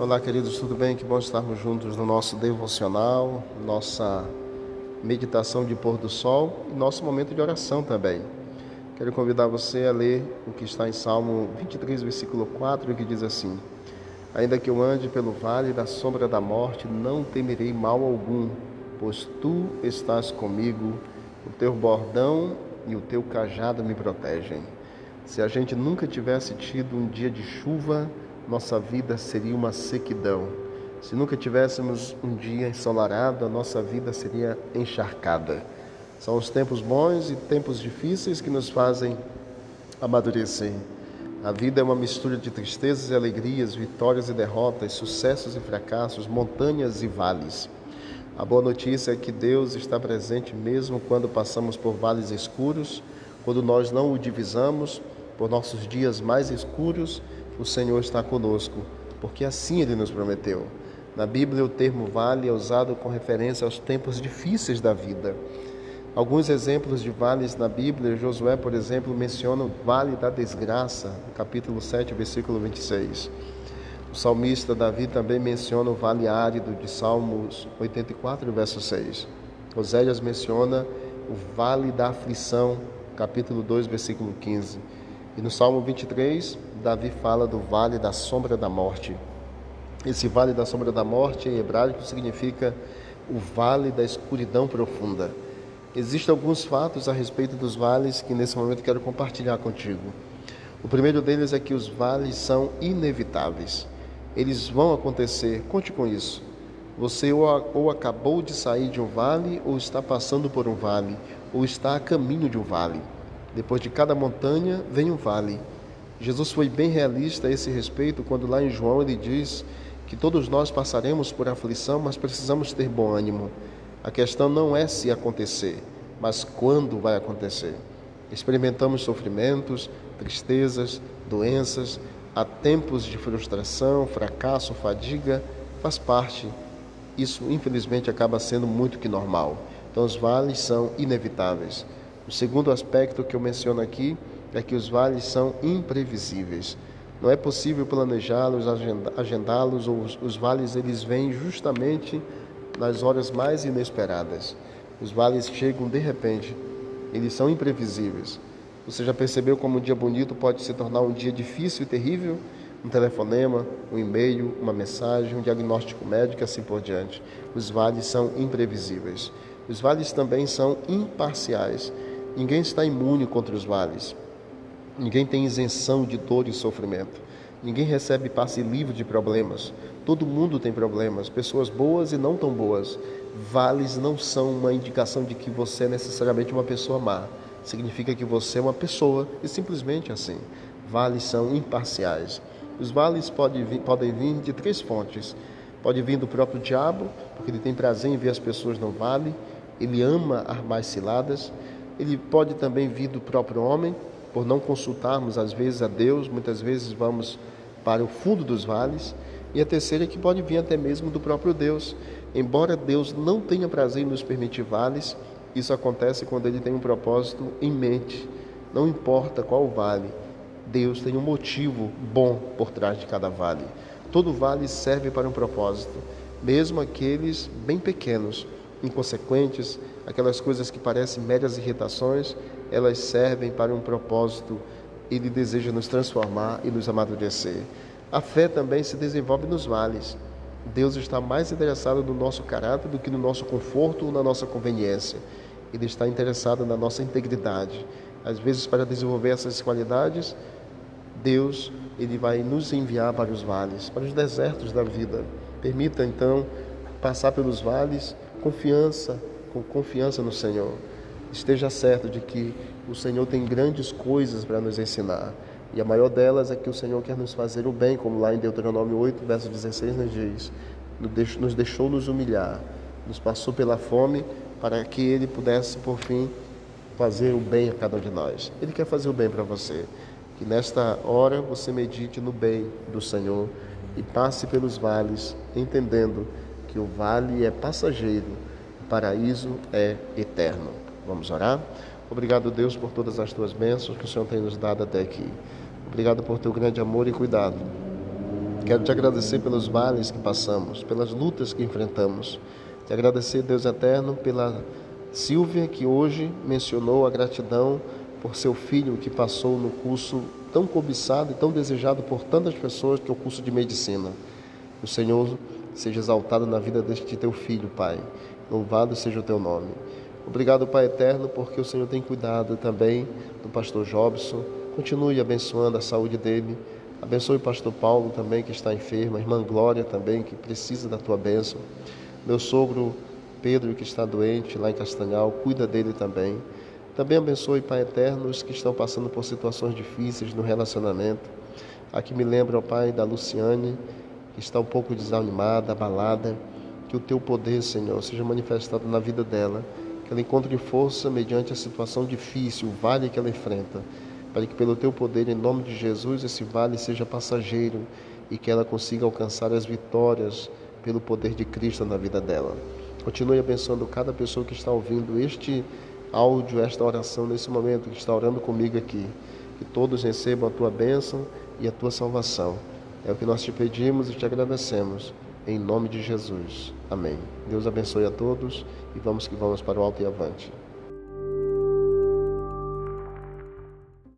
Olá, queridos, tudo bem? Que bom estarmos juntos no nosso devocional, nossa meditação de pôr do sol e nosso momento de oração também. Quero convidar você a ler o que está em Salmo 23, versículo 4, que diz assim: Ainda que eu ande pelo vale da sombra da morte, não temerei mal algum, pois tu estás comigo, o teu bordão e o teu cajado me protegem. Se a gente nunca tivesse tido um dia de chuva, nossa vida seria uma sequidão. Se nunca tivéssemos um dia ensolarado, a nossa vida seria encharcada. São os tempos bons e tempos difíceis que nos fazem amadurecer. A vida é uma mistura de tristezas e alegrias, vitórias e derrotas, sucessos e fracassos, montanhas e vales. A boa notícia é que Deus está presente mesmo quando passamos por vales escuros, quando nós não o divisamos por nossos dias mais escuros, o Senhor está conosco, porque assim ele nos prometeu. Na Bíblia, o termo vale é usado com referência aos tempos difíceis da vida. Alguns exemplos de vales na Bíblia, Josué, por exemplo, menciona o vale da desgraça, capítulo 7, versículo 26. O salmista Davi também menciona o vale árido de Salmos 84, verso 6. Oséias menciona o vale da aflição, capítulo 2, versículo 15. E no Salmo 23, Davi fala do vale da sombra da morte. Esse vale da sombra da morte em hebraico significa o vale da escuridão profunda. Existem alguns fatos a respeito dos vales que nesse momento quero compartilhar contigo. O primeiro deles é que os vales são inevitáveis. Eles vão acontecer. Conte com isso. Você ou, ou acabou de sair de um vale, ou está passando por um vale, ou está a caminho de um vale. Depois de cada montanha vem um vale. Jesus foi bem realista a esse respeito quando lá em João ele diz que todos nós passaremos por aflição, mas precisamos ter bom ânimo. A questão não é se acontecer, mas quando vai acontecer. Experimentamos sofrimentos, tristezas, doenças, há tempos de frustração, fracasso, fadiga, faz parte. Isso, infelizmente, acaba sendo muito que normal. Então, os vales são inevitáveis. O segundo aspecto que eu menciono aqui é que os vales são imprevisíveis. Não é possível planejá-los, agendá-los, ou os vales eles vêm justamente nas horas mais inesperadas. Os vales chegam de repente, eles são imprevisíveis. Você já percebeu como um dia bonito pode se tornar um dia difícil e terrível? Um telefonema, um e-mail, uma mensagem, um diagnóstico médico, assim por diante. Os vales são imprevisíveis. Os vales também são imparciais. Ninguém está imune contra os vales. Ninguém tem isenção de dor e sofrimento. Ninguém recebe passe livre de problemas. Todo mundo tem problemas, pessoas boas e não tão boas. Vales não são uma indicação de que você é necessariamente uma pessoa má. Significa que você é uma pessoa e simplesmente assim. Vales são imparciais. Os vales podem vir, podem vir de três fontes. Pode vir do próprio diabo, porque ele tem prazer em ver as pessoas no vale, ele ama armar ciladas. Ele pode também vir do próprio homem, por não consultarmos às vezes a Deus, muitas vezes vamos para o fundo dos vales. E a terceira é que pode vir até mesmo do próprio Deus. Embora Deus não tenha prazer em nos permitir vales, isso acontece quando ele tem um propósito em mente. Não importa qual vale, Deus tem um motivo bom por trás de cada vale. Todo vale serve para um propósito, mesmo aqueles bem pequenos inconsequentes, aquelas coisas que parecem meras irritações, elas servem para um propósito. Ele deseja nos transformar e nos amadurecer. A fé também se desenvolve nos vales. Deus está mais interessado no nosso caráter do que no nosso conforto ou na nossa conveniência. Ele está interessado na nossa integridade. Às vezes, para desenvolver essas qualidades, Deus ele vai nos enviar para os vales, para os desertos da vida. Permita então passar pelos vales confiança, com confiança no Senhor. Esteja certo de que o Senhor tem grandes coisas para nos ensinar. E a maior delas é que o Senhor quer nos fazer o bem, como lá em Deuteronômio 8, verso 16 nos diz. Nos deixou nos humilhar, nos passou pela fome para que Ele pudesse, por fim, fazer o bem a cada um de nós. Ele quer fazer o bem para você. Que nesta hora você medite no bem do Senhor e passe pelos vales, entendendo que o vale é passageiro, paraíso é eterno. Vamos orar? Obrigado, Deus, por todas as tuas bênçãos que o Senhor tem nos dado até aqui. Obrigado por teu grande amor e cuidado. Quero te agradecer pelos vales que passamos, pelas lutas que enfrentamos. Te agradecer, Deus eterno, pela Silvia que hoje mencionou a gratidão por seu filho que passou no curso tão cobiçado e tão desejado por tantas pessoas que é o curso de medicina. O Senhor seja exaltado na vida deste teu filho, Pai. Louvado seja o teu nome. Obrigado, Pai eterno, porque o Senhor tem cuidado também do pastor Jobson. Continue abençoando a saúde dele. Abençoe o pastor Paulo também, que está enfermo, a irmã Glória também, que precisa da tua bênção. Meu sogro Pedro, que está doente lá em Castanhal, cuida dele também. Também abençoe, Pai eterno, os que estão passando por situações difíceis no relacionamento. Aqui me lembra, ó Pai, da Luciane, que está um pouco desanimada, abalada. Que o teu poder, Senhor, seja manifestado na vida dela. Que ela encontre força mediante a situação difícil, o vale que ela enfrenta. Para que, pelo teu poder, em nome de Jesus, esse vale seja passageiro e que ela consiga alcançar as vitórias pelo poder de Cristo na vida dela. Continue abençoando cada pessoa que está ouvindo este áudio, esta oração nesse momento, que está orando comigo aqui. Que todos recebam a tua bênção e a tua salvação. É o que nós te pedimos e te agradecemos. Em nome de Jesus. Amém. Deus abençoe a todos e vamos que vamos para o alto e avante.